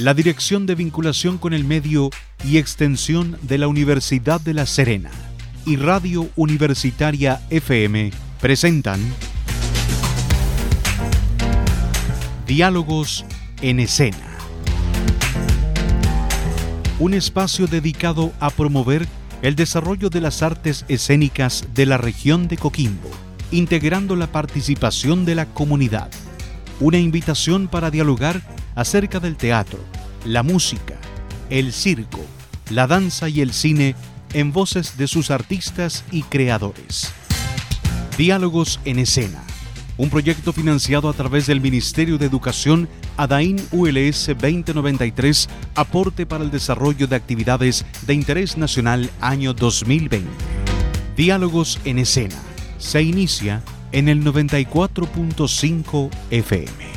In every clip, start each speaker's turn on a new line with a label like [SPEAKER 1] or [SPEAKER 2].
[SPEAKER 1] la Dirección de Vinculación con el Medio y Extensión de la Universidad de La Serena y Radio Universitaria FM presentan Diálogos en Escena. Un espacio dedicado a promover el desarrollo de las artes escénicas de la región de Coquimbo, integrando la participación de la comunidad. Una invitación para dialogar acerca del teatro, la música, el circo, la danza y el cine en voces de sus artistas y creadores. Diálogos en escena, un proyecto financiado a través del Ministerio de Educación ADAIN ULS 2093, aporte para el desarrollo de actividades de interés nacional año 2020. Diálogos en escena, se inicia en el 94.5 FM.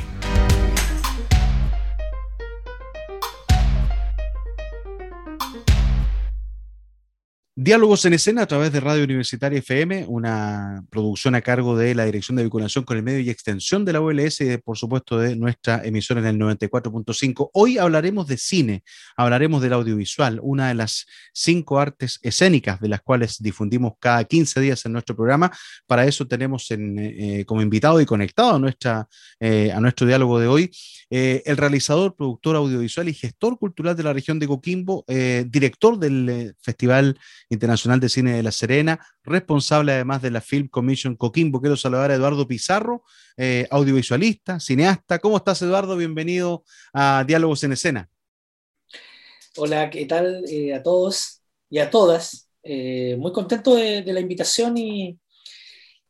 [SPEAKER 1] Diálogos en escena a través de Radio Universitaria FM, una producción a cargo de la Dirección de Vinculación con el Medio y Extensión de la OLS y, por supuesto, de nuestra emisora en el 94.5. Hoy hablaremos de cine, hablaremos del audiovisual, una de las cinco artes escénicas de las cuales difundimos cada 15 días en nuestro programa. Para eso tenemos eh, como invitado y conectado a, nuestra, eh, a nuestro diálogo de hoy eh, el realizador, productor audiovisual y gestor cultural de la región de Coquimbo, director del Festival Internacional de Cine de La Serena, responsable además de la Film Commission Coquimbo. Quiero saludar a Eduardo Pizarro, eh, audiovisualista, cineasta. ¿Cómo estás, Eduardo? Bienvenido a Diálogos en Escena.
[SPEAKER 2] Hola, ¿qué tal eh, a todos y a todas? Eh, muy contento de, la invitación y,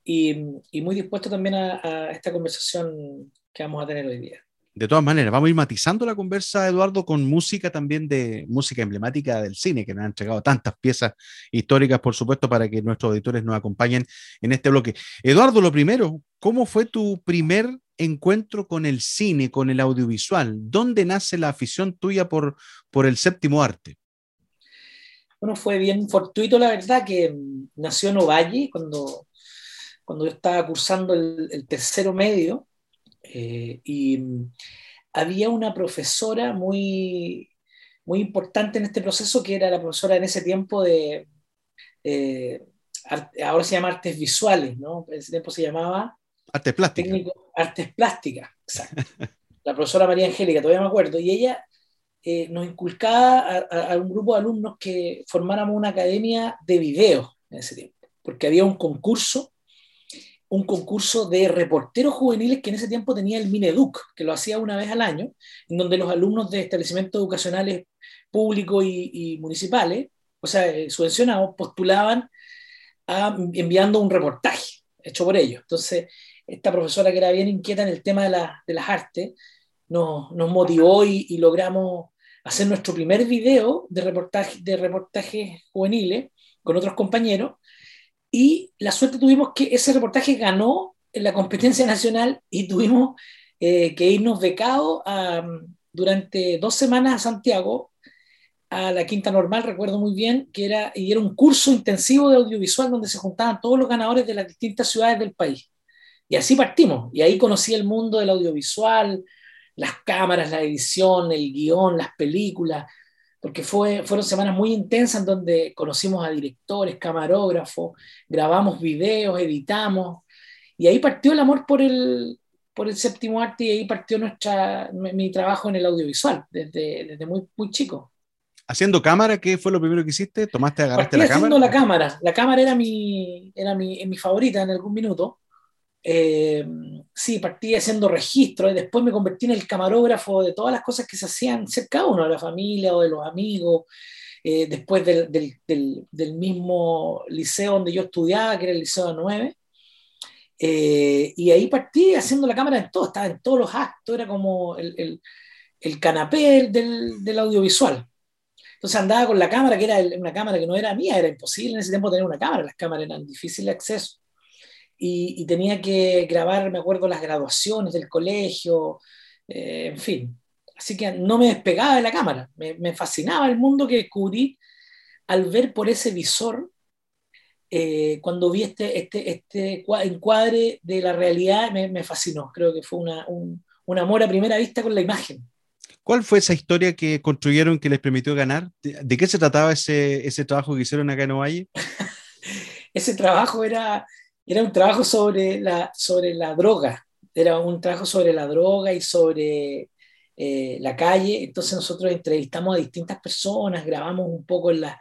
[SPEAKER 2] y, muy dispuesto también a esta conversación que vamos a tener hoy día
[SPEAKER 1] de todas maneras, vamos a ir matizando la conversa, Eduardo, con música también de música emblemática del cine, que nos han entregado tantas piezas históricas, por supuesto, para que nuestros auditores nos acompañen en este bloque. Eduardo, lo primero, ¿cómo fue tu primer encuentro con el cine, con el audiovisual? ¿Dónde nace la afición tuya por, por el séptimo arte?
[SPEAKER 2] Bueno, fue bien fortuito, la verdad, que nació en Ovalle cuando, cuando yo estaba cursando el, el tercero medio eh, y mm, había una profesora muy, muy importante en este proceso, que era la profesora en ese tiempo de, ahora se llama artes visuales, ¿no? En ese tiempo se llamaba...
[SPEAKER 1] Artes plásticas.
[SPEAKER 2] artes plásticas, exacto. la profesora María Angélica, todavía me acuerdo, y ella eh, nos inculcaba a, a, un grupo de alumnos que formáramos una academia de video en ese tiempo, porque había un concurso un concurso de reporteros juveniles que en ese tiempo tenía el Mineduc, que lo hacía una vez al año, en donde los alumnos de establecimientos educacionales públicos y, municipales, o sea, eh, subvencionados, postulaban a, enviando un reportaje hecho por ellos. Entonces, esta profesora que era bien inquieta en el tema de, las artes, nos, motivó y, logramos hacer nuestro primer video de reportaje, de reportajes juveniles con otros compañeros y la suerte tuvimos que ese reportaje ganó en la competencia nacional y tuvimos eh, que irnos becados durante dos semanas a Santiago, a la Quinta Normal, recuerdo muy bien, que era, y era un curso intensivo de audiovisual donde se juntaban todos los ganadores de las distintas ciudades del país. Y así partimos, y ahí conocí el mundo del audiovisual, las cámaras, la edición, el guion, las películas, porque fue, fueron semanas muy intensas en donde conocimos a directores, camarógrafos, grabamos videos, editamos, y ahí partió el amor por el, por el séptimo arte y ahí partió nuestra, mi, trabajo en el audiovisual, desde, desde muy, muy chico.
[SPEAKER 1] ¿Haciendo cámara? ¿Qué fue lo primero que hiciste? ¿Tomaste, agarraste
[SPEAKER 2] la
[SPEAKER 1] cámara?
[SPEAKER 2] haciendo la cámara. La cámara era mi, era mi, mi favorita en algún minuto. Eh, sí, partí haciendo registro y después me convertí en el camarógrafo de todas las cosas que se hacían cerca uno, de la familia o de los amigos. Eh, después del, del, mismo liceo donde yo estudiaba, que era el Liceo 9. Eh, y ahí partí haciendo la cámara en todo, estaba en todos los actos, era como el, el, el canapé del, del, audiovisual. Entonces andaba con la cámara, que era una cámara que no era mía, era imposible en ese tiempo tener una cámara, las cámaras eran difíciles de acceso y, tenía que grabar, me acuerdo, las graduaciones del colegio, eh, en fin. Así que no me despegaba de la cámara, me, fascinaba el mundo que descubrí al ver por ese visor, eh, cuando vi este, este, este encuadre de la realidad, me, fascinó. Creo que fue una, un, un amor a primera vista con la imagen.
[SPEAKER 1] ¿Cuál fue esa historia que construyeron que les permitió ganar? ¿De, qué se trataba ese, ese trabajo que hicieron acá en Ovalle?
[SPEAKER 2] ese trabajo era, era un trabajo sobre la, sobre la droga, era un trabajo sobre la droga y sobre eh, la calle. Entonces nosotros entrevistamos a distintas personas, grabamos un poco la,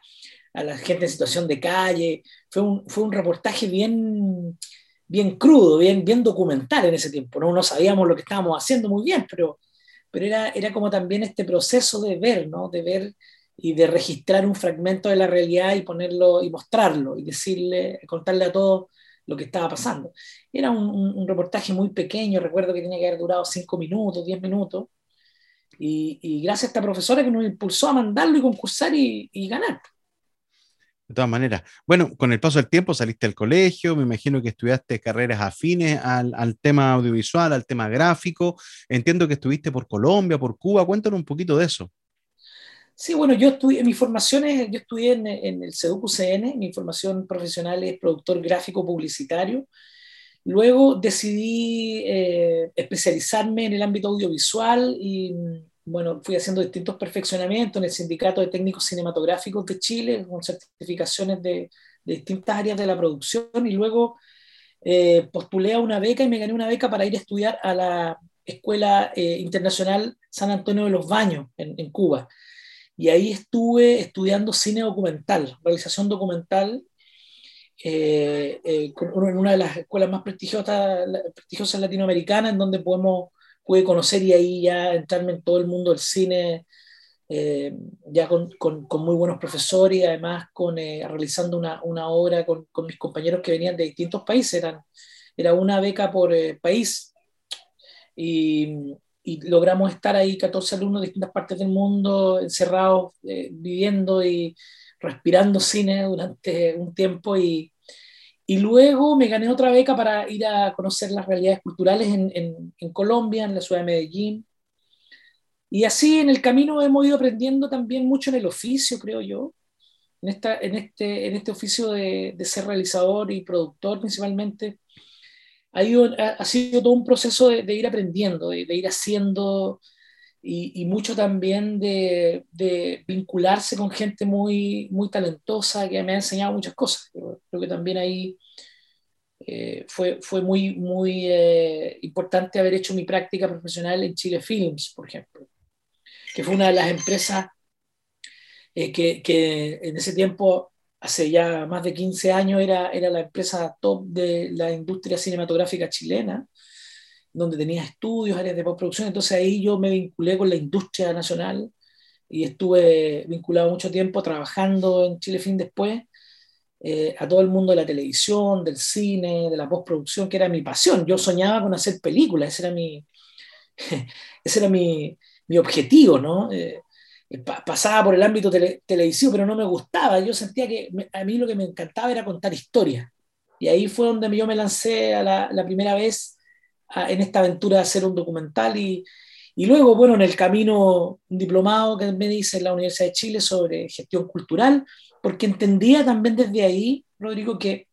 [SPEAKER 2] a la gente en situación de calle. Fue un, fue un reportaje bien, bien crudo, bien, bien documental en ese tiempo. ¿no? no sabíamos lo que estábamos haciendo muy bien, pero pero era, era como también este proceso de ver, ¿no? De ver y de registrar un fragmento de la realidad y ponerlo y mostrarlo y decirle, contarle a todos lo que estaba pasando. Era un, reportaje muy pequeño, recuerdo que tenía que haber durado cinco minutos, diez minutos, y, gracias a esta profesora que nos impulsó a mandarlo y concursar y, ganar.
[SPEAKER 1] De todas maneras. Bueno, con el paso del tiempo saliste del colegio, me imagino que estudiaste carreras afines al, tema audiovisual, al tema gráfico. Entiendo que estuviste por Colombia, por Cuba. Cuéntanos un poquito de eso.
[SPEAKER 2] Sí, bueno, yo estudié, mis formaciones, yo estudié en, en el CEDUC-UCN, mi formación profesional es productor gráfico publicitario. Luego decidí eh, especializarme en el ámbito audiovisual y bueno, fui haciendo distintos perfeccionamientos en el Sindicato de Técnicos Cinematográficos de Chile, con certificaciones de, distintas áreas de la producción, y luego eh, postulé a una beca y me gané una beca para ir a estudiar a la Escuela eh, Internacional San Antonio de los Baños en, Cuba. Y ahí estuve estudiando cine documental, realización documental, eh, en una de las escuelas más prestigiosas, prestigiosas latinoamericanas, en donde podemos pude conocer y ahí ya entrarme en todo el mundo del cine, eh, ya con, con, con, muy buenos profesores y además con, eh, realizando una, una obra con, con, mis compañeros que venían de distintos países, eran, era una beca por eh, país. Y, y, logramos estar ahí 14 alumnos de distintas partes del mundo, encerrados, viviendo y respirando cine durante un tiempo y, y luego me gané otra beca para ir a conocer las realidades culturales en, en, en, Colombia, en la ciudad de Medellín. Y así en el camino hemos ido aprendiendo también mucho en el oficio, creo yo, en, esta, en, este, en este oficio de, de ser realizador y productor principalmente. Ha, ido, ha, sido todo un proceso de, de ir aprendiendo, de, de ir haciendo y, mucho también de, de, vincularse con gente muy, muy talentosa que me ha enseñado muchas cosas. Creo, que también ahí eh, fue, fue muy, muy eh, importante haber hecho mi práctica profesional en Chile Films, por ejemplo, que fue una de las empresas eh, que, que, en ese tiempo, hace ya más de 15 años, era, era la empresa top de la industria cinematográfica chilena donde tenía estudios, áreas de postproducción, entonces ahí yo me vinculé con la industria nacional y estuve vinculado mucho tiempo trabajando en Chile Film después, eh, a todo el mundo de la televisión, del cine, de la postproducción, que era mi pasión. Yo soñaba con hacer películas, ese era mi, ese era mi, mi objetivo, ¿no? Eh, pasaba por el ámbito televisivo, pero no me gustaba. Yo sentía que a mí lo que me encantaba era contar historias. Y ahí fue donde yo me lancé a la, la primera vez en esta aventura de hacer un documental y, y luego, bueno, en el camino, un diplomado que me dice en la Universidad de Chile sobre gestión cultural, porque entendía también desde ahí, Rodrigo, que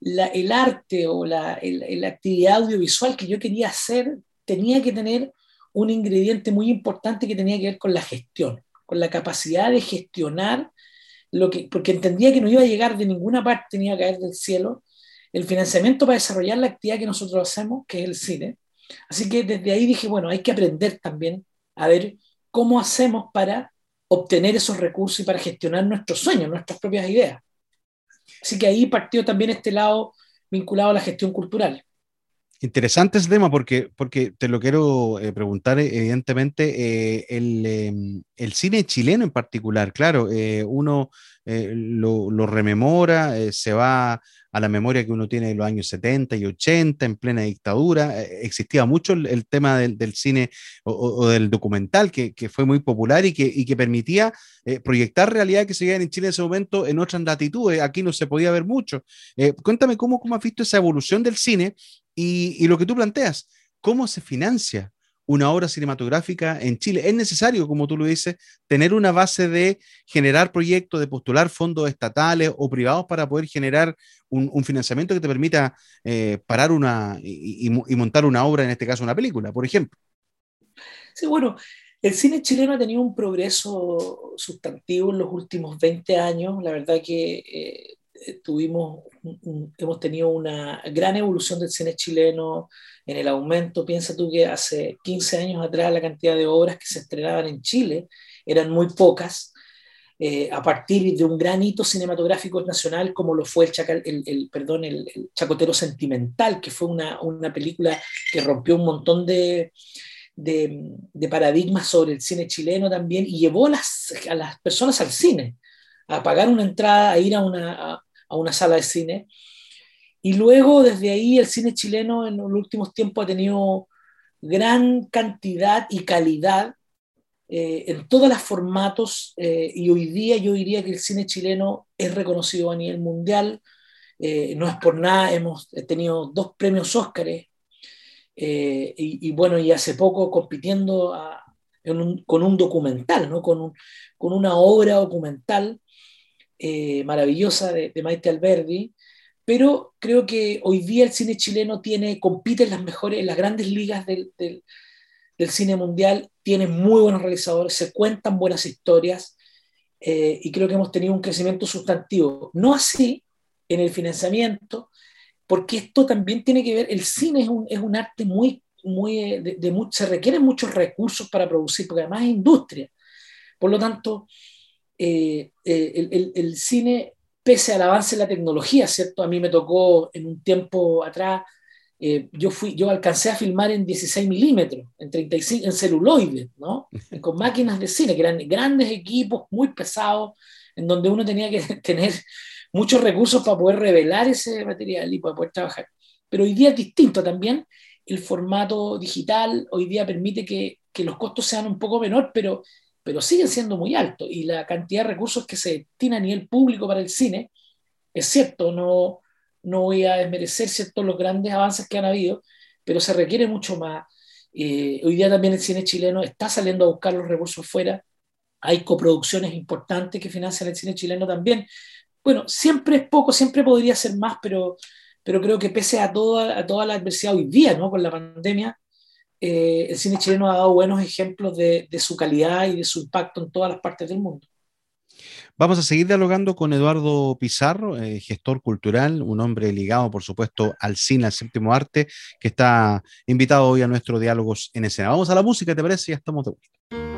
[SPEAKER 2] la, el arte o la, la actividad audiovisual que yo quería hacer tenía que tener un ingrediente muy importante que tenía que ver con la gestión, con la capacidad de gestionar lo que, porque entendía que no iba a llegar de ninguna parte, tenía que caer del cielo, el financiamiento para desarrollar la actividad que nosotros hacemos, que es el cine. Así que desde ahí dije, bueno, hay que aprender también a ver cómo hacemos para obtener esos recursos y para gestionar nuestros sueños, nuestras propias ideas. Así que ahí partió también este lado vinculado a la gestión cultural.
[SPEAKER 1] Interesante ese tema porque, porque te lo quiero eh, preguntar, evidentemente, eh, el, em, el, cine chileno en particular, claro, eh, uno lo, rememora, se va a la memoria que uno tiene de los años 70 y 80, en plena dictadura. Eh, existía mucho el, tema del, del cine o, del documental, que, que, fue muy popular y que, y que permitía eh, proyectar realidades que se veían en Chile en ese momento en otras latitudes. Aquí no se podía ver mucho. Eh, cuéntame cómo, cómo has visto esa evolución del cine y, y lo que tú planteas. ¿Cómo se financia una obra cinematográfica en Chile. Es necesario, como tú lo dices, tener una base de generar proyectos, de postular fondos estatales o privados para poder generar un, financiamiento que te permita eh, parar una y, montar una obra, en este caso una película, por ejemplo.
[SPEAKER 2] Sí, bueno, El cine chileno ha tenido un progreso sustantivo en los últimos 20 años. La verdad que eh, tuvimos hemos tenido una gran evolución del cine chileno en el aumento. Piensa tú que hace 15 años atrás la cantidad de obras que se estrenaban en Chile eran muy pocas. Eh, a partir de un gran hito cinematográfico nacional como lo fue el, el, perdón, el, Chacotero Sentimental, que fue una, una, película que rompió un montón de, de, de, paradigmas sobre el cine chileno también y llevó las, a las personas al cine, a pagar una entrada, a ir a una, una sala de cine. Y luego, desde ahí, el cine chileno en los últimos tiempos ha tenido gran cantidad y calidad eh, en todos los formatos eh, y hoy día yo diría que el cine chileno es reconocido a nivel mundial. Eh, no es por nada, hemos tenido dos premios Óscares y, bueno, y hace poco compitiendo con un documental, ¿no? con, con una obra documental eh, maravillosa de, Maite Alberdi, pero creo que hoy día el cine chileno tiene, compite en las mejores, en las grandes ligas del, del, cine mundial, tiene muy buenos realizadores, se cuentan buenas historias eh, y creo que hemos tenido un crecimiento sustantivo. No así en el financiamiento, porque esto también tiene que ver, el cine es un, es un arte muy, muy, eh, de, de, se requieren muchos recursos para producir, porque además es industria. Por lo tanto, eh, eh, el, cine, pese al avance de la tecnología, ¿cierto? A mí me tocó en un tiempo atrás, eh, yo, fui, yo alcancé a filmar en 16 milímetros, en, 35, en celuloide, ¿no? Con máquinas de cine, que eran grandes equipos, muy pesados, en donde uno tenía que tener muchos recursos para poder revelar ese material y para poder trabajar. Pero hoy día es distinto también. El formato digital hoy día permite que, que los costos sean un poco menor, pero pero siguen siendo muy altos y la cantidad de recursos que se destina a nivel público para el cine, es cierto, no, no voy a desmerecer cierto, los grandes avances que han habido, pero se requiere mucho más. Eh, hoy día también el cine chileno está saliendo a buscar los recursos fuera, hay coproducciones importantes que financian el cine chileno también. Bueno, siempre es poco, siempre podría ser más, pero, pero creo que pese a toda, a toda la adversidad hoy día, ¿no? con la pandemia, eh, el cine chileno ha dado buenos ejemplos de, su calidad y de su impacto en todas las partes del mundo.
[SPEAKER 3] Vamos a seguir dialogando con Eduardo Pizarro, eh, gestor cultural, un hombre ligado, por supuesto, al cine, al séptimo arte, que está invitado hoy a nuestros diálogos en escena. Vamos a la música, ¿te parece? Ya estamos de vuelta.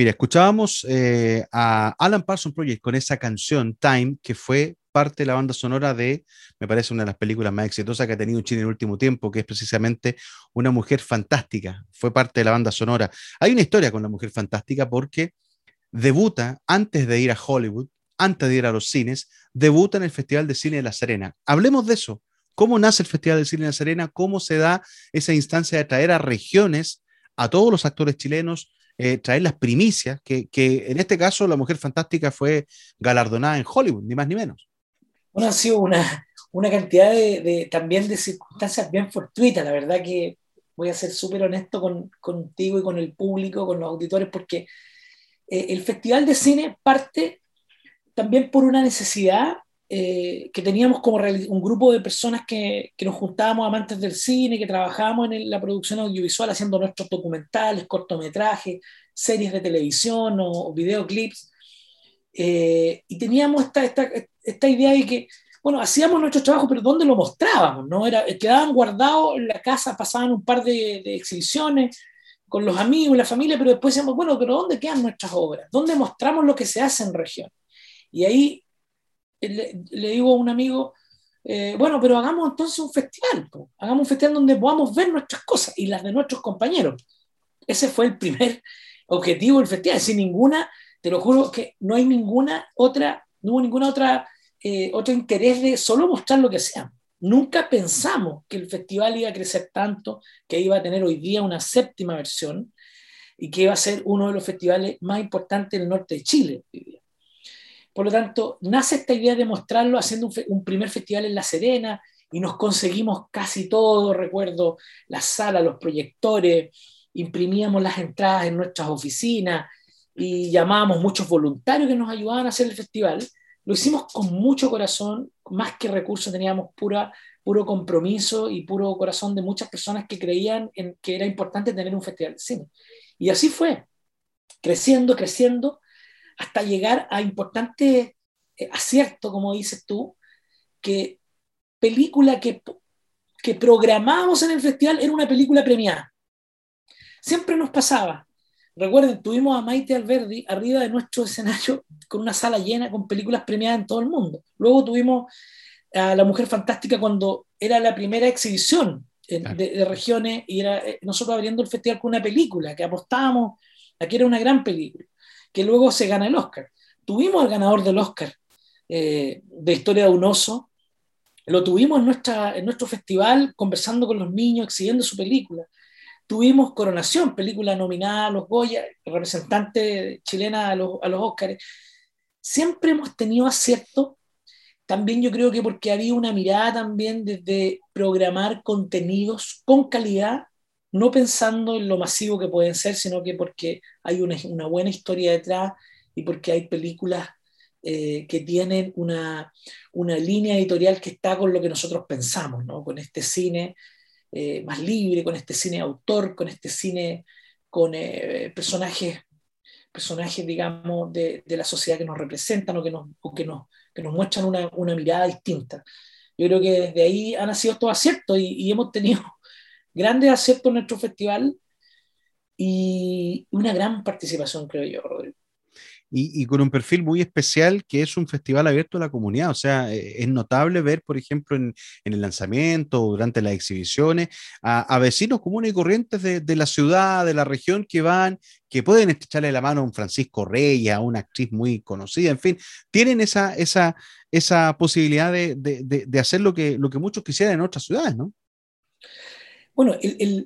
[SPEAKER 1] Mira, escuchábamos eh, a Alan Parsons Project con esa canción Time, que fue parte de la banda sonora de, me parece, una de las películas más exitosas que ha tenido Chile en el último tiempo, que es precisamente Una Mujer Fantástica. Fue parte de la banda sonora. Hay una historia con La Mujer Fantástica porque debuta antes de ir a Hollywood, antes de ir a los cines, debuta en el Festival de Cine de La Serena. Hablemos de eso. ¿Cómo nace el Festival de Cine de La Serena? ¿Cómo se da esa instancia de traer a regiones a todos los actores chilenos? Eh, traer las primicias, que, en este caso la Mujer Fantástica fue galardonada en Hollywood, ni más ni menos.
[SPEAKER 2] Bueno, ha sido una, una cantidad de, también de circunstancias bien fortuitas, la verdad que voy a ser súper honesto con, contigo y con el público, con los auditores, porque eh, el Festival de Cine parte también por una necesidad eh, que teníamos como un grupo de personas que, que, nos juntábamos amantes del cine, que trabajábamos en la producción audiovisual haciendo nuestros documentales, cortometrajes, series de televisión o, videoclips. Eh, y teníamos esta, esta, esta, idea de que, bueno, hacíamos nuestro trabajo, pero ¿dónde lo mostrábamos? ¿no? Era, quedaban guardados en la casa, pasaban un par de, de exhibiciones con los amigos, la familia, pero después decíamos, bueno, pero ¿dónde quedan nuestras obras? ¿Dónde mostramos lo que se hace en región? Y ahí le, digo a un amigo, eh, bueno, pero hagamos entonces un festival, hagamos un festival donde podamos ver nuestras cosas y las de nuestros compañeros. Ese fue el primer objetivo del festival, sin ninguna, te lo juro que no hay ninguna otra, no hubo ninguna otra, eh, otro interés de solo mostrar lo que sea. Nunca pensamos que el festival iba a crecer tanto, que iba a tener hoy día una séptima versión y que iba a ser uno de los festivales más importantes del norte de Chile hoy día. Por lo tanto, nace esta idea de mostrarlo haciendo un, primer festival en La Serena y nos conseguimos casi todo, recuerdo, la sala, los proyectores, imprimíamos las entradas en nuestras oficinas y llamábamos muchos voluntarios que nos ayudaban a hacer el festival. Lo hicimos con mucho corazón, más que recursos, teníamos pura, puro compromiso y puro corazón de muchas personas que creían en que era importante tener un festival de cine. Y así fue, creciendo, creciendo, hasta llegar a importantes eh, aciertos, como dices tú, que película que, que programábamos en el festival era una película premiada. Siempre nos pasaba. Recuerden, tuvimos a Maite Alberdi arriba de nuestro escenario con una sala llena con películas premiadas en todo el mundo. Luego tuvimos a La Mujer Fantástica cuando era la primera exhibición de, regiones y era eh, nosotros abriendo el festival con una película que apostábamos a que era una gran película que luego se gana el Oscar. Tuvimos al ganador del Oscar eh, de Historia de un oso, lo tuvimos en, nuestro festival conversando con los niños, exhibiendo su película. Tuvimos Coronación, película nominada a los Goya, representante chilena a los, a los Oscars. Siempre hemos tenido acierto, también yo creo que porque había una mirada también desde programar contenidos con calidad no pensando en lo masivo que pueden ser, sino que porque hay una, buena historia detrás y porque hay películas eh, que tienen una, línea editorial que está con lo que nosotros pensamos, ¿no? con este cine eh, más libre, con este cine autor, con este cine con eh, personajes, personajes, digamos, de, la sociedad que nos representan o que nos, que nos, que nos muestran una, una, mirada distinta. Yo creo que desde ahí ha nacido todo acierto y, y hemos tenido grandes aciertos en nuestro festival y una gran participación, creo yo, Rodrigo
[SPEAKER 1] y, con un perfil muy especial que es un festival abierto a la comunidad. O sea, eh, es notable ver, por ejemplo, en, el lanzamiento durante las exhibiciones, a, vecinos comunes y corrientes de, la ciudad, de la región, que van, que pueden echarle la mano a un Francisco Reyes, a una actriz muy conocida, en fin, tienen esa posibilidad de, hacer lo que, lo que muchos quisieran en otras ciudades, ¿no?
[SPEAKER 2] Bueno,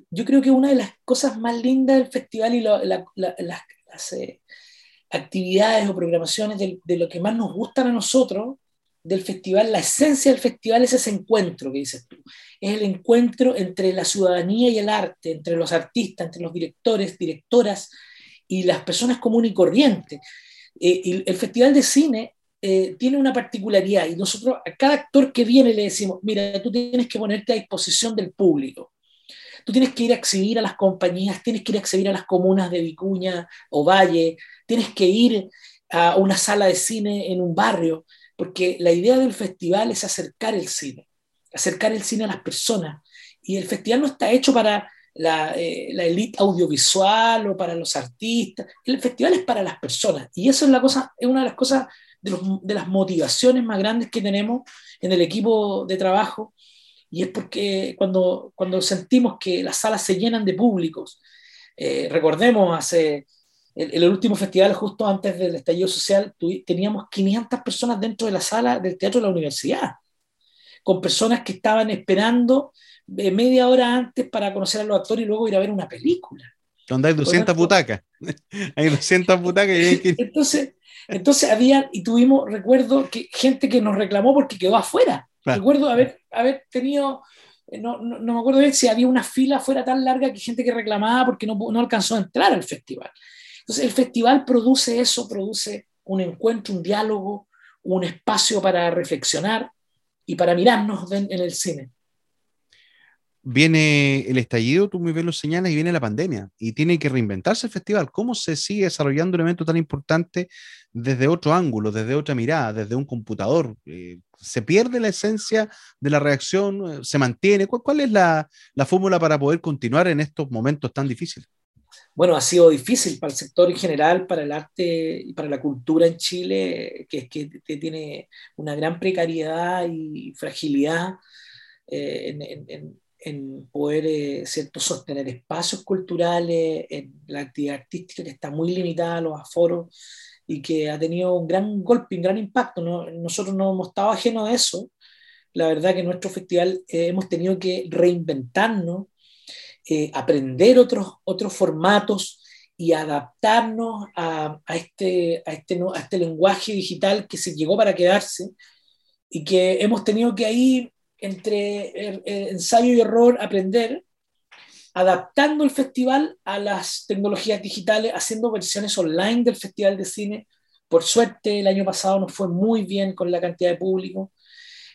[SPEAKER 2] yo creo que una de las cosas más lindas del festival y las, eh, actividades o programaciones de, lo que más nos gustan a nosotros del festival, la esencia del festival es ese encuentro que dices tú. Es el encuentro entre la ciudadanía y el arte, entre los artistas, entre los directores, directoras y las personas comunes y corrientes. Eh, el Festival de Cine eh, tiene una particularidad y nosotros a cada actor que viene le decimos, mira, tú tienes que ponerte a disposición del público. Tú tienes que ir a exhibir a las compañías, tienes que ir a exhibir a las comunas de Vicuña o Valle, tienes que ir a una sala de cine en un barrio, porque la idea del festival es acercar el cine, acercar el cine a las personas. Y el festival no está hecho para la, eh, la élite audiovisual o para los artistas, el festival es para las personas. Y eso es, una de las cosas, de las motivaciones más grandes que tenemos en el equipo de trabajo y es porque cuando, cuando sentimos que las salas se llenan de públicos, eh, recordemos, hace el, el, último festival, justo antes del estallido social, teníamos 500 personas dentro de la sala del Teatro de la Universidad, con personas que estaban esperando eh, media hora antes para conocer a los actores y luego ir a ver una película.
[SPEAKER 1] Donde hay 200 butacas. hay 200 butacas. Y
[SPEAKER 2] que... entonces, entonces había, y tuvimos, recuerdo, que gente que nos reclamó porque quedó afuera. Recuerdo haber, tenido, eh, no, no, me acuerdo si había una fila fuera tan larga que gente que reclamaba porque no, no alcanzó a entrar al festival. Entonces el festival produce eso, produce un encuentro, un diálogo, un espacio para reflexionar y para mirarnos en el cine
[SPEAKER 1] viene el estallido, tú muy bien lo señalas, y viene la pandemia, y tiene que reinventarse el festival. ¿Cómo se sigue desarrollando un evento tan importante desde otro ángulo, desde otra mirada, desde un computador? Eh, ¿Se pierde la esencia de la reacción? ¿Se mantiene? ¿Cuál, es la, fórmula para poder continuar en estos momentos tan difíciles?
[SPEAKER 2] Bueno, ha sido difícil para el sector en general, para el arte y para la cultura en Chile, que, que, que tiene una gran precariedad y fragilidad eh, en en poder eh, cierto, sostener espacios culturales, en la actividad artística que está muy limitada a los aforos y que ha tenido un gran golpe, un gran impacto. Nosotros no hemos estado ajenos a eso. La verdad que en nuestro festival eh, hemos tenido que reinventarnos, eh, aprender otros, otros formatos y adaptarnos a, a, este, a, este, a este lenguaje digital que se llegó para quedarse y que hemos tenido que ahí entre ensayo y error, aprender, adaptando el festival a las tecnologías digitales, haciendo versiones online del Festival de Cine. Por suerte, el año pasado nos fue muy bien con la cantidad de público.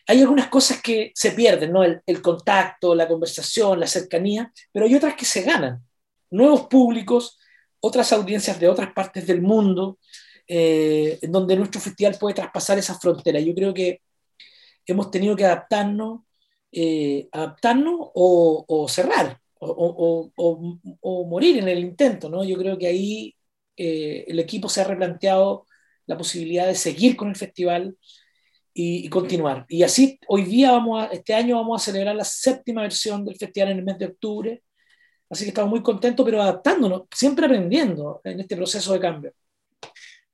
[SPEAKER 2] Hay algunas cosas que se pierden, ¿no? El, contacto, la conversación, la cercanía, pero hay otras que se ganan. Nuevos públicos, otras audiencias de otras partes del mundo, eh, en donde nuestro festival puede traspasar esas fronteras. Yo creo que hemos tenido que adaptarnos, eh, adaptarnos o, cerrar o, morir en el intento. ¿no? Yo creo que ahí eh, el equipo se ha replanteado la posibilidad de seguir con el festival y, continuar. Y así, hoy día, vamos a, este año vamos a celebrar la séptima versión del festival en el mes de octubre. Así que estamos muy contentos, pero adaptándonos, siempre aprendiendo en este proceso de cambio.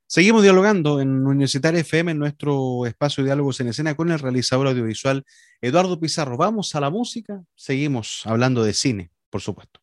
[SPEAKER 1] Seguimos dialogando en Universitaria FM, en nuestro espacio de diálogos en escena, con el realizador audiovisual Eduardo Pizarro. Vamos a la música, seguimos hablando de cine, por supuesto.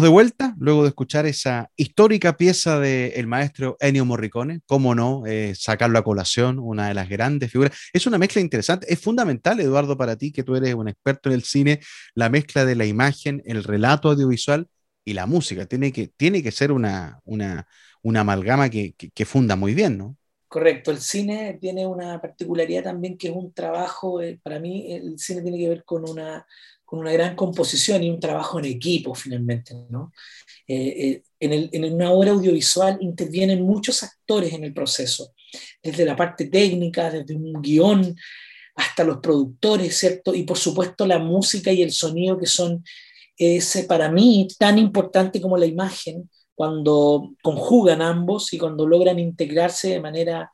[SPEAKER 1] De vuelta luego de escuchar esa histórica pieza del maestro Ennio Morricone. Cómo no, eh, sacarlo a colación, una de las grandes figuras. Es una mezcla interesante. Es fundamental, Eduardo, para ti, que tú eres un experto en el cine, la mezcla de la imagen, el relato audiovisual y la música. Tiene que, tiene que ser una, una, una amalgama que, que, funda muy bien, ¿no?
[SPEAKER 2] Correcto, el cine tiene una particularidad también que es un trabajo, eh, para mí el cine tiene que ver con una con una gran composición y un trabajo en equipo finalmente. ¿no? Eh, eh, en, una obra audiovisual intervienen muchos actores en el proceso, desde la parte técnica, desde un guion hasta los productores, ¿cierto? Y por supuesto la música y el sonido que son ese para mí tan importante como la imagen cuando conjugan ambos y cuando logran integrarse de manera,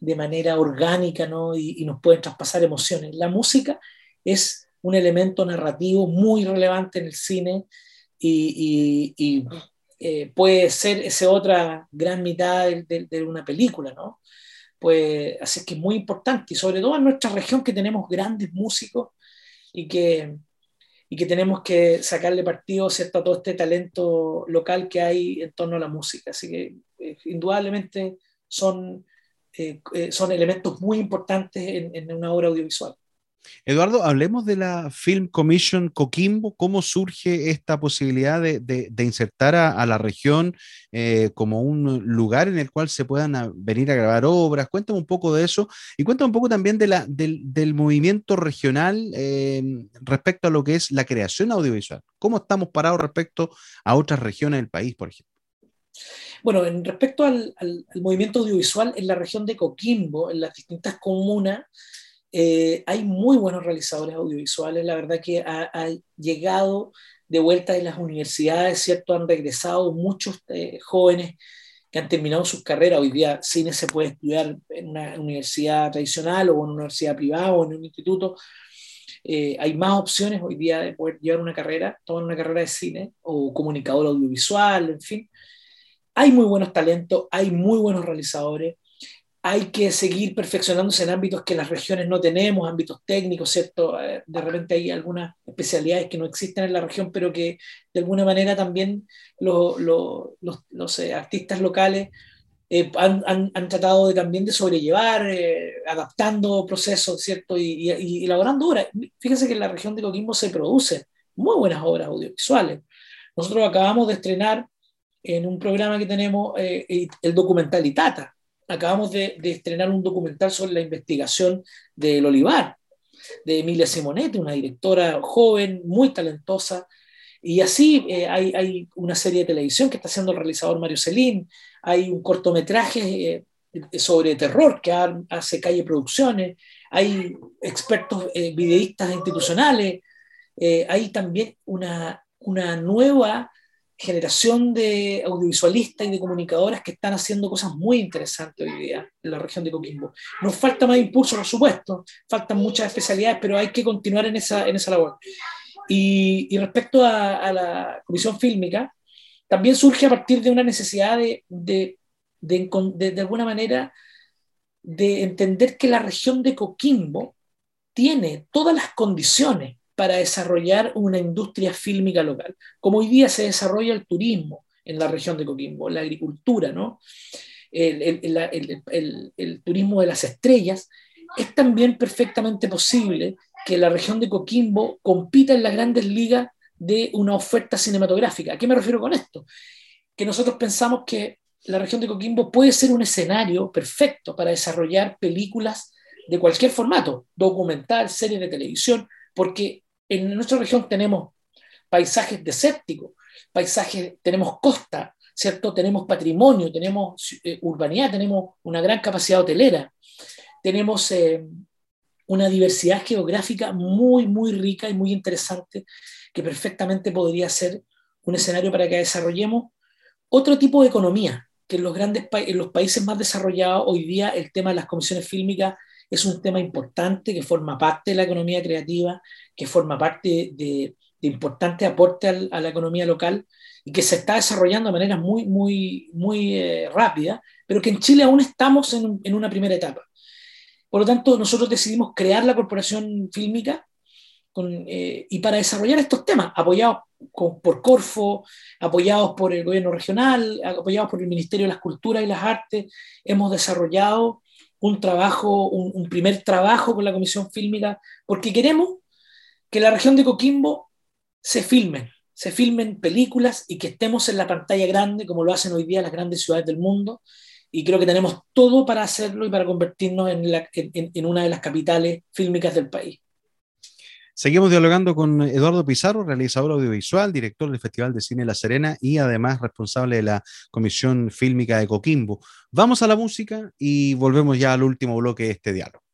[SPEAKER 2] de manera orgánica ¿no? y, y nos pueden traspasar emociones. La música es un elemento narrativo muy relevante en el cine y, eh, puede ser esa otra gran mitad de, una película, ¿no? Pues, así que es muy importante, y sobre todo en nuestra región que tenemos grandes músicos y que, y que tenemos que sacarle partido ¿cierto? a todo este talento local que hay en torno a la música. Así que eh, indudablemente son, eh, son elementos muy importantes en una obra audiovisual.
[SPEAKER 1] Eduardo, hablemos de la Film Commission Coquimbo. ¿Cómo surge esta posibilidad de, insertar a, la región eh, como un lugar en el cual se puedan venir a grabar obras? Cuéntame un poco de eso y cuéntame un poco también del, movimiento regional eh, respecto a lo que es la creación audiovisual. ¿Cómo estamos parados respecto a otras regiones del país, por ejemplo?
[SPEAKER 2] Bueno, en respecto al movimiento audiovisual en la región de Coquimbo, en las distintas comunas, eh, hay muy buenos realizadores audiovisuales, la verdad que ha, llegado de vuelta de las universidades, ¿cierto? Han regresado muchos eh, jóvenes que han terminado sus carreras. Hoy día cine se puede estudiar en una universidad tradicional o en una universidad privada o en un instituto. Eh, hay más opciones hoy día de poder llevar una carrera, tomar una carrera de cine o comunicador audiovisual, en fin. Hay muy buenos talentos, hay muy buenos realizadores hay que seguir perfeccionándose en ámbitos que las regiones no tenemos, ámbitos técnicos, ¿cierto? Eh, de repente hay algunas especialidades que no existen en la región, pero que de alguna manera también los, eh, artistas locales eh, han, tratado de, también de sobrellevar, adaptando procesos, ¿cierto? Y, y, elaborando obras. Fíjense que en la región de Coquimbo se producen muy buenas obras audiovisuales. Nosotros acabamos de estrenar en un programa que tenemos el documental Itata, acabamos de, estrenar un documental sobre la investigación del olivar, de Emilia Simonetti, una directora joven, muy talentosa. Y así eh, hay, una serie de televisión que está haciendo el realizador Mario Celín, hay un cortometraje eh, sobre terror que hace Calle Producciones, hay expertos eh, videístas institucionales, hay también una, una nueva generación de audiovisualistas y de comunicadoras que están haciendo cosas muy interesantes hoy día en la región de Coquimbo. Nos falta más impulso, por supuesto, faltan muchas especialidades, pero hay que continuar en esa, en esa labor. Y, respecto a, la comisión fílmica, también surge a partir de una necesidad de, de, de, de alguna manera, de entender que la región de Coquimbo tiene todas las condiciones para desarrollar una industria fílmica local, como hoy día se desarrolla el turismo en la región de Coquimbo, la agricultura, ¿no? el, el, turismo de las estrellas, es también perfectamente posible que la región de Coquimbo compita en las grandes ligas de una oferta cinematográfica. ¿A qué me refiero con esto? Que nosotros pensamos que la región de Coquimbo puede ser un escenario perfecto para desarrollar películas de cualquier formato, documental, series de televisión, porque en nuestra región tenemos paisajes desérticos, paisajes, tenemos costa, ¿cierto? Tenemos patrimonio, tenemos eh, urbanidad, tenemos una gran capacidad hotelera, tenemos eh, una diversidad geográfica muy, muy rica y muy interesante que perfectamente podría ser un escenario para que desarrollemos otro tipo de economía, que en los, grandes en los países más desarrollados hoy día el tema de las comisiones fílmicas es un tema importante que forma parte de la economía creativa, que forma parte de, importante aporte a la economía local y que se está desarrollando de manera muy, muy, muy eh, rápida, pero que en Chile aún estamos en, una primera etapa. Por lo tanto, nosotros decidimos crear la Corporación Fílmica eh, y para desarrollar estos temas, apoyados por Corfo, apoyados por el gobierno regional, apoyados por el Ministerio de las Culturas y las Artes, hemos desarrollado un trabajo, un, primer trabajo con la Comisión Fílmica, porque queremos que la región de Coquimbo se filmen, se filmen películas y que estemos en la pantalla grande, como lo hacen hoy día las grandes ciudades del mundo, y creo que tenemos todo para hacerlo y para convertirnos en, en una de las capitales fílmicas del país.
[SPEAKER 1] Seguimos dialogando con Eduardo Pizarro, realizador audiovisual, director del Festival de Cine La Serena y además responsable de la Comisión Fílmica de Coquimbo. Vamos a la música y volvemos ya al último bloque de este diálogo.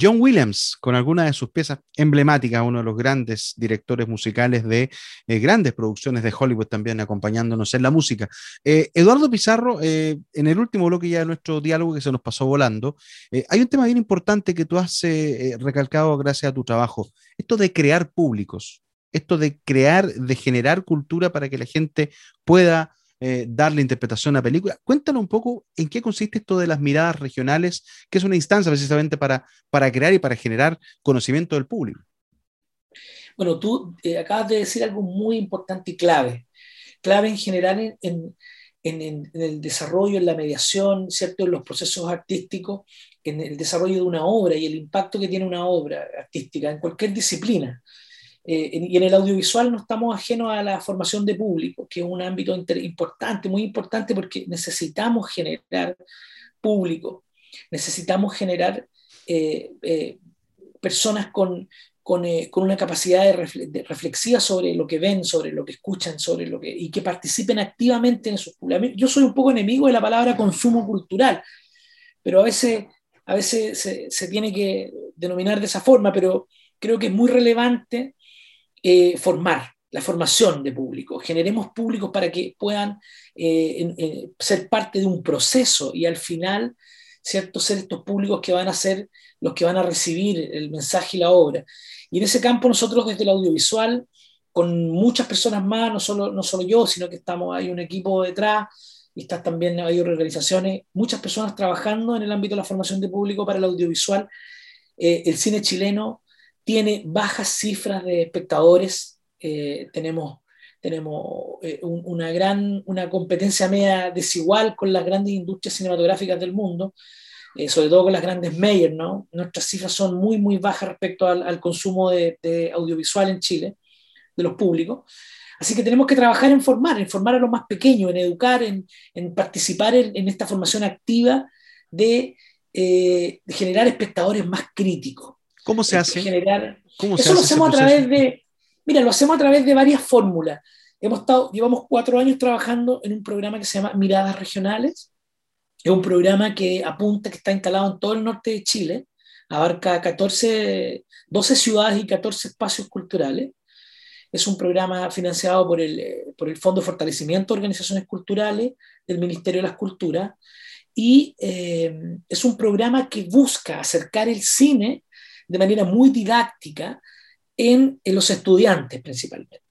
[SPEAKER 1] John Williams, con algunas de sus piezas emblemáticas, uno de los grandes directores musicales de eh, grandes producciones de Hollywood también acompañándonos en la música. Eh, Eduardo Pizarro, eh, en el último bloque ya de nuestro diálogo que se nos pasó volando, hay un tema bien importante que tú has recalcado gracias a tu trabajo, esto de crear públicos, esto de crear, de generar cultura para que la gente pueda eh, darle interpretación a la película. Cuéntanos un poco en qué consiste esto de las miradas regionales, que es una instancia precisamente para, para crear y para generar conocimiento del público.
[SPEAKER 2] Bueno, tú eh, acabas de decir algo muy importante y clave. Clave en general en, en, el desarrollo, en la mediación, ¿cierto? en los procesos artísticos, en el desarrollo de una obra y el impacto que tiene una obra artística en cualquier disciplina. Eh, y en el audiovisual no estamos ajenos a la formación de público, que es un ámbito importante, muy importante, porque necesitamos generar público, necesitamos generar eh, eh, personas con, con, una capacidad de, reflexiva sobre lo que ven, sobre lo que escuchan, sobre lo que, y que participen activamente en esos Yo soy un poco enemigo de la palabra consumo cultural, pero a veces, a veces se, se tiene que denominar de esa forma, pero creo que es muy relevante eh, formar, la formación de público. Generemos públicos para que puedan eh, ser parte de un proceso y al final, ¿cierto?, ser estos públicos que van a ser los que van a recibir el mensaje y la obra. Y en ese campo nosotros desde el audiovisual, con muchas personas más, no solo, no solo yo, sino que estamos, hay un equipo detrás, y están también hay organizaciones, muchas personas trabajando en el ámbito de la formación de público para el audiovisual. Eh, el cine chileno tiene bajas cifras de espectadores, eh, tenemos, eh, una gran una competencia media desigual con las grandes industrias cinematográficas del mundo, eh, sobre todo con las grandes mayors, ¿no? Nuestras cifras son muy, muy bajas respecto al, consumo de, audiovisual en Chile, de los públicos. Así que tenemos que trabajar en formar, en formar a los más pequeños, en educar, en, participar en, esta formación activa de generar espectadores más críticos
[SPEAKER 1] ¿Cómo se hace?
[SPEAKER 2] Generar... Eso lo hacemos a través de, mira, lo hacemos a través de varias fórmulas. Hemos estado, llevamos cuatro años trabajando en un programa que se llama Miradas Regionales. Es un programa que apunta, que está instalado en todo el norte de Chile, abarca 14, 12 ciudades y 14 espacios culturales. Es un programa financiado por el, por el Fondo de Fortalecimiento de Organizaciones Culturales del Ministerio de las Culturas y eh, es un programa que busca acercar el cine de manera muy didáctica en, los estudiantes principalmente.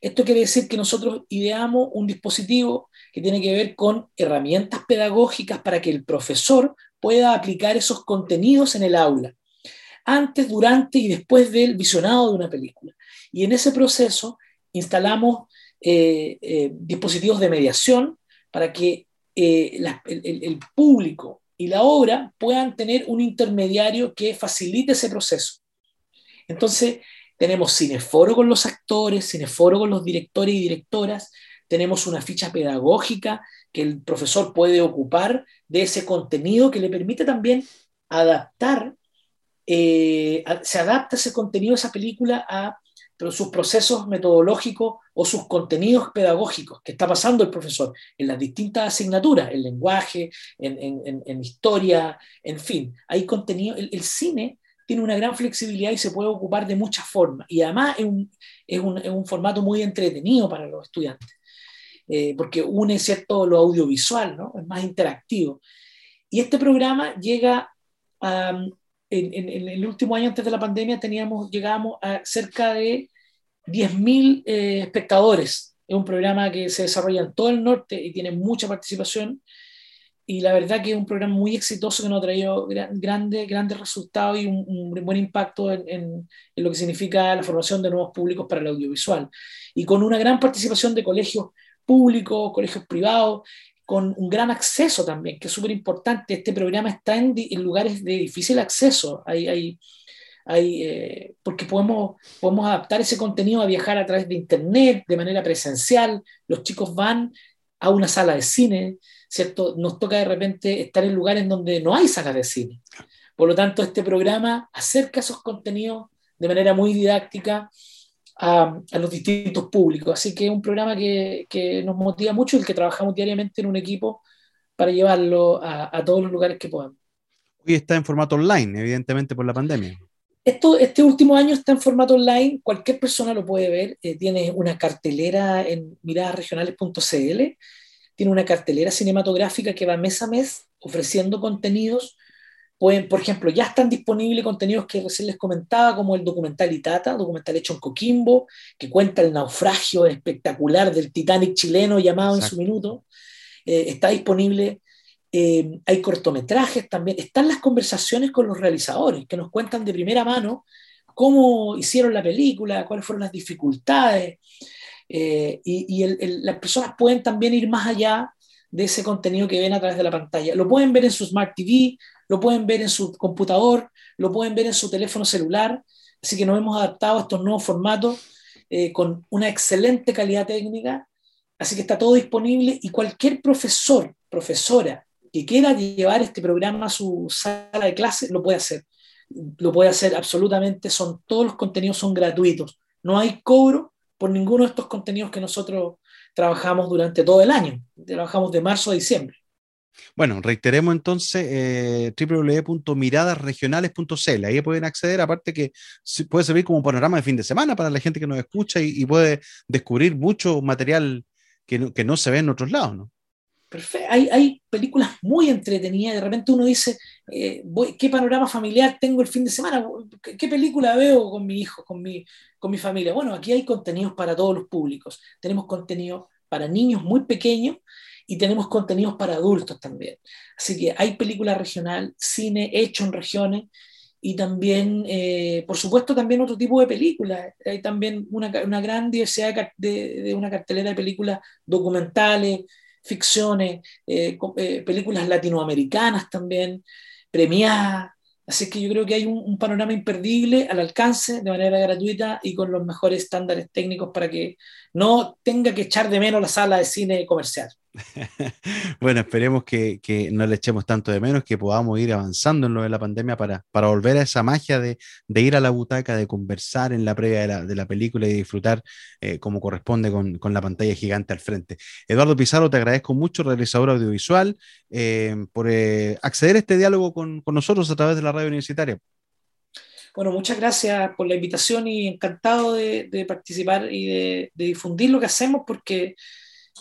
[SPEAKER 2] Esto quiere decir que nosotros ideamos un dispositivo que tiene que ver con herramientas pedagógicas para que el profesor pueda aplicar esos contenidos en el aula, antes, durante y después del visionado de una película. Y en ese proceso instalamos eh, eh, dispositivos de mediación para que eh, el, público y la obra puedan tener un intermediario que facilite ese proceso. Entonces, tenemos cineforo con los actores, cineforo con los directores y directoras, tenemos una ficha pedagógica que el profesor puede ocupar de ese contenido que le permite también adaptar, eh, se adapta ese contenido, esa película a sus procesos metodológicos o sus contenidos pedagógicos que está pasando el profesor en las distintas asignaturas, en lenguaje, en, historia, en fin. Hay contenido, el, cine tiene una gran flexibilidad y se puede ocupar de muchas formas. Y además es un, es un, formato muy entretenido para los estudiantes, eh, porque une cierto lo audiovisual, ¿no? es más interactivo. Y este programa llega a, en, el último año antes de la pandemia teníamos, llegábamos a cerca de 10.000 eh, espectadores. Es un programa que se desarrolla en todo el norte y tiene mucha participación. Y la verdad que es un programa muy exitoso que nos ha traído grandes, grandes resultados y un, buen impacto en, lo que significa la formación de nuevos públicos para el audiovisual. Y con una gran participación de colegios públicos, colegios privados, con un gran acceso también, que es súper importante. Este programa está en, lugares de difícil acceso. Hay, hay, eh, porque podemos, podemos adaptar ese contenido a viajar a través de Internet, de manera presencial. Los chicos van a una sala de cine, ¿cierto? Nos toca de repente estar en lugares donde no hay salas de cine. Por lo tanto, este programa acerca esos contenidos de manera muy didáctica a, los distintos públicos. Así que es un programa que, que, nos motiva mucho y el que trabajamos diariamente en un equipo para llevarlo a, a todos los lugares que podamos.
[SPEAKER 1] Hoy está en formato online, evidentemente por la pandemia.
[SPEAKER 2] Esto, este último año está en formato online, cualquier persona lo puede ver, eh, tiene una cartelera en miradasregionales.cl, tiene una cartelera cinematográfica que va mes a mes ofreciendo contenidos Pueden, por ejemplo, ya están disponibles contenidos que recién les comentaba, como el documental Itata, documental hecho en Coquimbo, que cuenta el naufragio espectacular del Titanic chileno llamado en su minuto. Eh, está disponible, eh, hay cortometrajes también, están las conversaciones con los realizadores, que nos cuentan de primera mano cómo hicieron la película, cuáles fueron las dificultades. Eh, y, las personas pueden también ir más allá de ese contenido que ven a través de la pantalla. Lo pueden ver en su Smart TV, lo pueden ver en su computador, lo pueden ver en su teléfono celular, Así que nos hemos adaptado a estos nuevos formatos eh, con una excelente calidad técnica. Así que está todo disponible y cualquier profesor, profesora que quiera llevar este programa a su sala de clase, lo puede hacer. Lo puede hacer absolutamente, son, todos los contenidos son gratuitos. No hay cobro por ninguno de estos contenidos que nosotros trabajamos durante todo el año. Trabajamos de marzo a diciembre.
[SPEAKER 1] Bueno, reiteremos entonces eh, www.miradasregionales.cl. Ahí pueden acceder, aparte que puede servir como panorama de fin de semana para la gente que nos escucha y, puede descubrir mucho material que no, que no, se ve en otros lados, ¿no?
[SPEAKER 2] Hay, películas muy entretenidas. De repente uno dice, eh, ¿qué panorama familiar tengo el fin de semana? ¿Qué, película veo con mi hijo, con mi, con mi familia? Bueno, aquí hay contenidos para todos los públicos. Tenemos contenido para niños muy pequeños y tenemos contenidos para adultos también. Así que hay película regional, cine hecho en regiones y también, eh, por supuesto, también otro tipo de películas. Hay también una, una gran diversidad de, una cartelera de películas documentales, ficciones, eh, eh, películas latinoamericanas también, premiadas. Así que yo creo que hay un, un, panorama imperdible al alcance de manera gratuita y con los mejores estándares técnicos para que no tenga que echar de menos la sala de cine comercial.
[SPEAKER 1] bueno, esperemos que, no le echemos tanto de menos, que podamos ir avanzando en lo de la pandemia para, para volver a esa magia de, ir a la butaca, de conversar en la previa de la, película y disfrutar eh, como corresponde con, la pantalla gigante al frente. Eduardo Pizarro, te agradezco mucho, realizador audiovisual, eh, por eh, acceder a este diálogo con, nosotros a través de la radio universitaria.
[SPEAKER 2] Bueno, muchas gracias por la invitación y encantado de, participar y de, de difundir lo que hacemos porque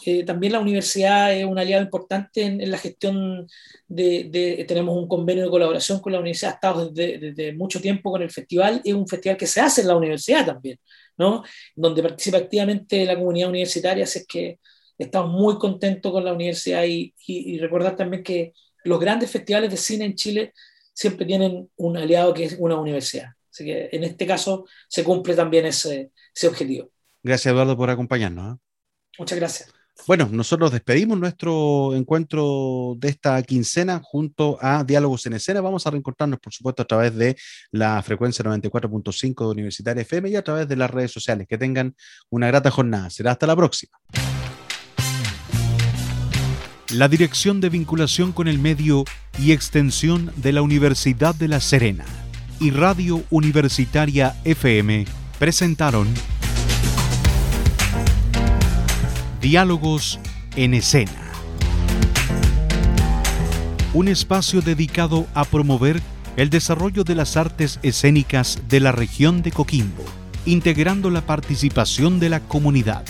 [SPEAKER 2] eh, también la universidad es un aliado importante en, la gestión de, Tenemos un convenio de colaboración con la universidad, ha estado desde, mucho tiempo con el festival, es un festival que se hace en la universidad también, ¿no? Donde participa activamente la comunidad universitaria, así es que estamos muy contentos con la universidad y, y, recordar también que los grandes festivales de cine en Chile siempre tienen un aliado que es una universidad. Así que en este caso se cumple también ese, ese objetivo.
[SPEAKER 1] Gracias, Eduardo, por acompañarnos. ¿eh?
[SPEAKER 2] Muchas gracias.
[SPEAKER 1] Bueno, nosotros despedimos nuestro encuentro de esta quincena junto a Diálogos en Escena. Vamos a reencontrarnos, por supuesto, a través de la frecuencia 94.5 de Universitaria FM y a través de las redes sociales. Que tengan una grata jornada. Será hasta la próxima. La Dirección de Vinculación con el Medio y Extensión de la Universidad de La Serena y Radio Universitaria FM presentaron Diálogos en escena. Un espacio dedicado a promover el desarrollo de las artes escénicas de la región de Coquimbo, integrando la participación de la comunidad.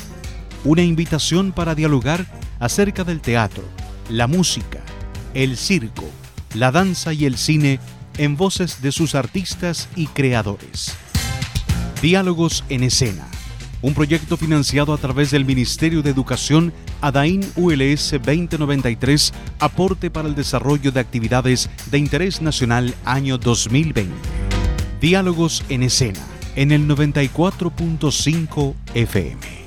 [SPEAKER 1] Una invitación para dialogar acerca del teatro, la música, el circo, la danza y el cine en voces de sus artistas y creadores. Diálogos en escena un proyecto financiado a través del Ministerio de Educación ADAIN ULS 2093, aporte para el desarrollo de actividades de interés nacional año 2020. Diálogos en escena, en el 94.5 FM.